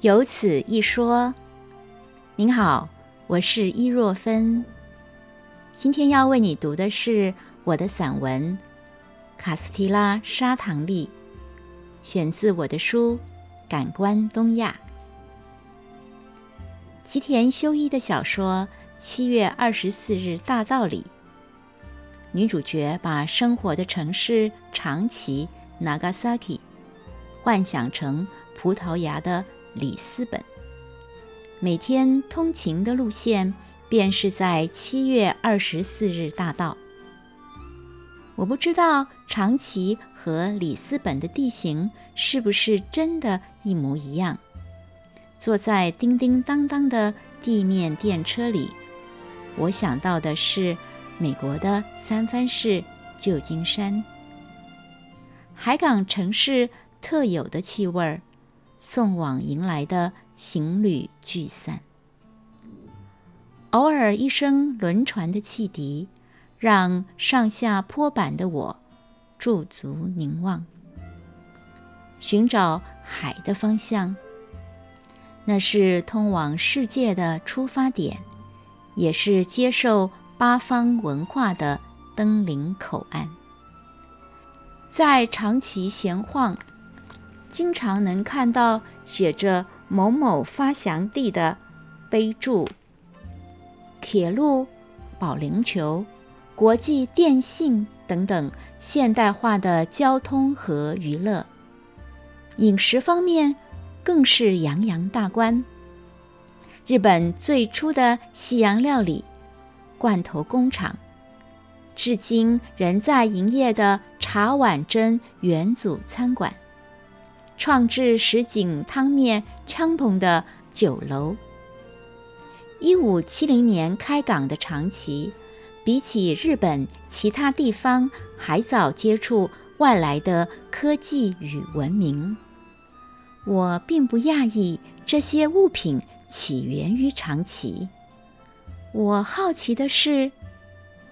有此一说。您好，我是伊若芬。今天要为你读的是我的散文《卡斯提拉砂糖粒》，选自我的书《感官东亚》。吉田修一的小说《七月二十四日大道》里，女主角把生活的城市长崎 （Nagasaki） 幻想成葡萄牙的里斯本。每天通勤的路线便是在七月二十四日大道。我不知道长崎和里斯本的地形是不是真的一模一样。坐在叮叮当当的地面电车里，我想到的是美国的三藩市、旧金山，海港城市特有的气味儿，送往迎来的。行旅聚散，偶尔一声轮船的汽笛，让上下坡板的我驻足凝望，寻找海的方向。那是通往世界的出发点，也是接受八方文化的登临口岸。在长崎闲晃，经常能看到写着。某某发祥地的碑柱、铁路、保龄球、国际电信等等现代化的交通和娱乐，饮食方面更是洋洋大观。日本最初的西洋料理罐头工厂，至今仍在营业的茶碗蒸元祖餐馆。创制什锦汤面昌篷的酒楼。一五七零年开港的长崎，比起日本其他地方还早接触外来的科技与文明。我并不讶异这些物品起源于长崎。我好奇的是，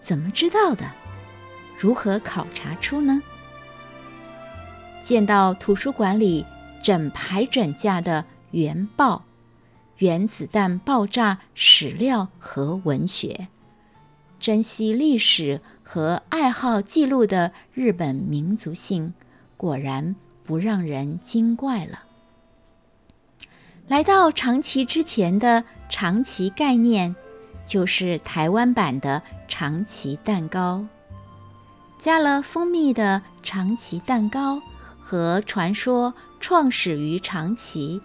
怎么知道的？如何考察出呢？见到图书馆里整排整架的原爆、原子弹爆炸史料和文学，珍惜历史和爱好记录的日本民族性，果然不让人惊怪了。来到长崎之前的长崎概念，就是台湾版的长崎蛋糕，加了蜂蜜的长崎蛋糕。和传说创始于长崎，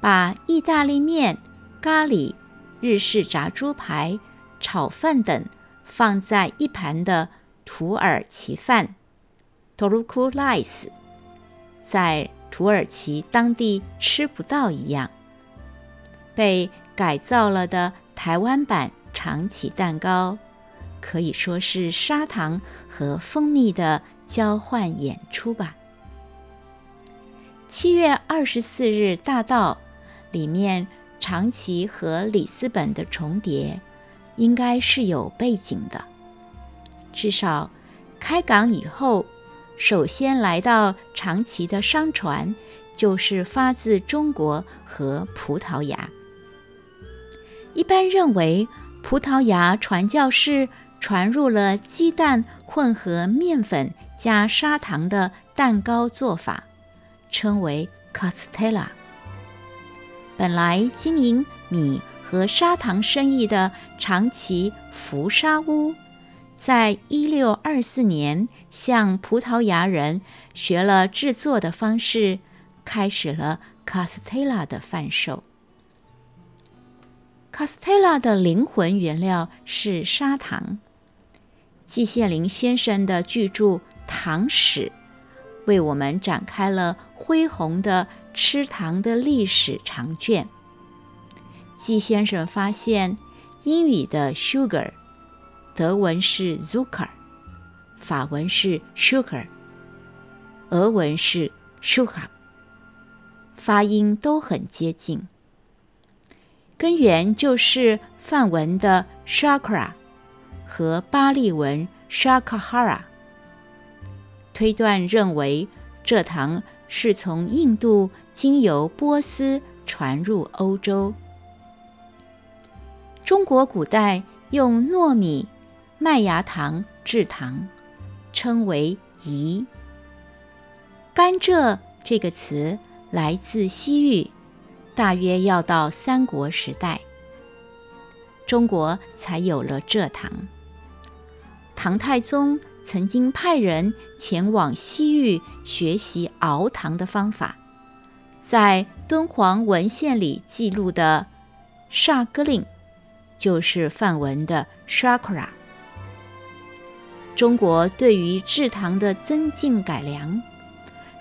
把意大利面、咖喱、日式炸猪排、炒饭等放在一盘的土耳其饭 （Turku rice） 在土耳其当地吃不到一样，被改造了的台湾版长崎蛋糕，可以说是砂糖和蜂蜜的交换演出吧。七月二十四日大道里面，长崎和里斯本的重叠，应该是有背景的。至少开港以后，首先来到长崎的商船就是发自中国和葡萄牙。一般认为，葡萄牙传教士传入了鸡蛋混合面粉加砂糖的蛋糕做法。称为 Castella。本来经营米和砂糖生意的长崎福沙屋，在一六二四年向葡萄牙人学了制作的方式，开始了 Castella 的贩售。Castella 的灵魂原料是砂糖。季羡林先生的巨著《糖史》。为我们展开了恢宏的吃糖的历史长卷。季先生发现，英语的 sugar，德文是 Zucker，法文是 sugar，俄文是 sugar，发音都很接近。根源就是梵文的 shakra 和巴利文 shakara。推断认为，蔗糖是从印度经由波斯传入欧洲。中国古代用糯米、麦芽糖制糖，称为饴。甘蔗这个词来自西域，大约要到三国时代，中国才有了蔗糖。唐太宗曾经派人前往西域学习熬糖的方法，在敦煌文献里记录的《萨格令》。就是梵文的 “shakra”。中国对于制糖的增进改良，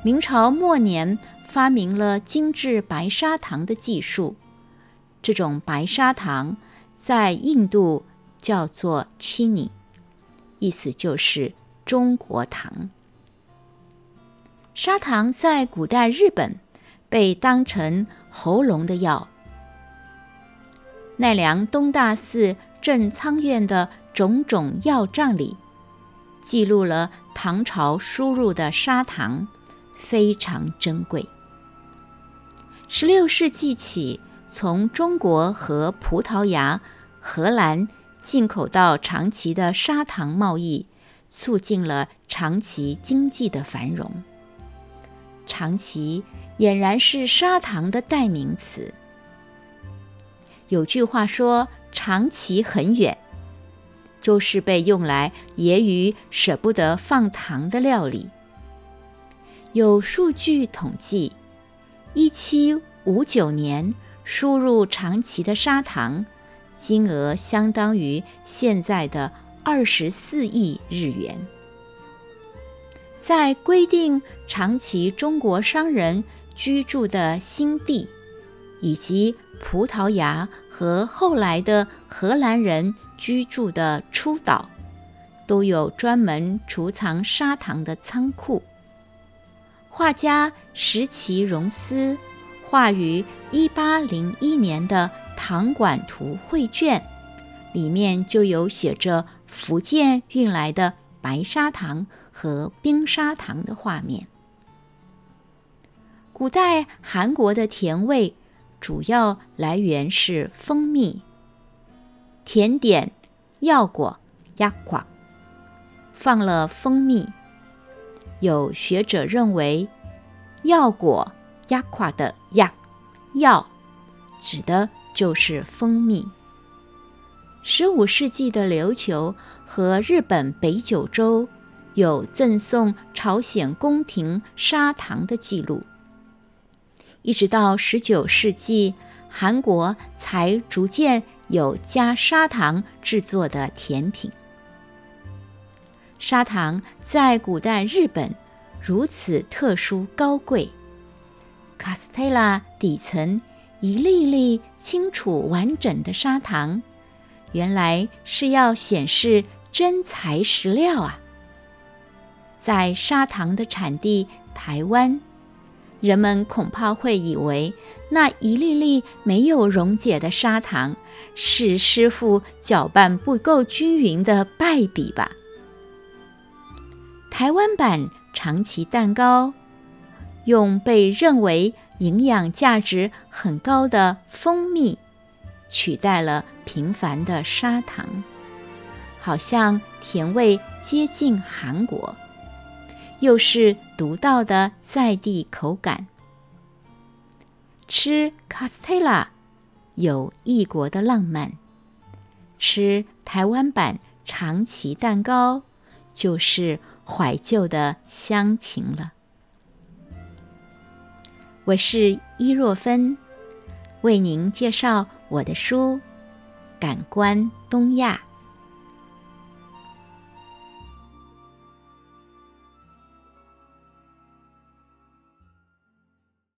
明朝末年发明了精制白砂糖的技术。这种白砂糖在印度叫做 “chini”，意思就是中国糖。砂糖在古代日本被当成喉咙的药。奈良东大寺正仓院的种种药账里，记录了唐朝输入的砂糖，非常珍贵。十六世纪起，从中国和葡萄牙、荷兰进口到长崎的砂糖贸易，促进了长崎经济的繁荣。长崎俨然是砂糖的代名词。有句话说：“长崎很远”，就是被用来揶揄舍不得放糖的料理。有数据统计，一七五九年输入长崎的砂糖金额相当于现在的二十四亿日元。在规定长崎中国商人居住的新地以及。葡萄牙和后来的荷兰人居住的初岛，都有专门储藏砂糖的仓库。画家石崎荣司画于1801年的《糖管图》绘卷，里面就有写着福建运来的白砂糖和冰砂糖的画面。古代韩国的甜味。主要来源是蜂蜜、甜点、药果、压垮，放了蜂蜜。有学者认为，药果压垮的“压”药，指的就是蜂蜜。十五世纪的琉球和日本北九州有赠送朝鲜宫廷砂糖的记录。一直到十九世纪，韩国才逐渐有加砂糖制作的甜品。砂糖在古代日本如此特殊高贵，卡斯特拉底层一粒粒清楚完整的砂糖，原来是要显示真材实料啊！在砂糖的产地台湾。人们恐怕会以为那一粒粒没有溶解的砂糖是师傅搅拌不够均匀的败笔吧？台湾版长崎蛋糕用被认为营养价值很高的蜂蜜取代了平凡的砂糖，好像甜味接近韩国。又是独到的在地口感。吃卡斯特拉有异国的浪漫，吃台湾版长崎蛋糕就是怀旧的乡情了。我是伊若芬，为您介绍我的书《感官东亚》。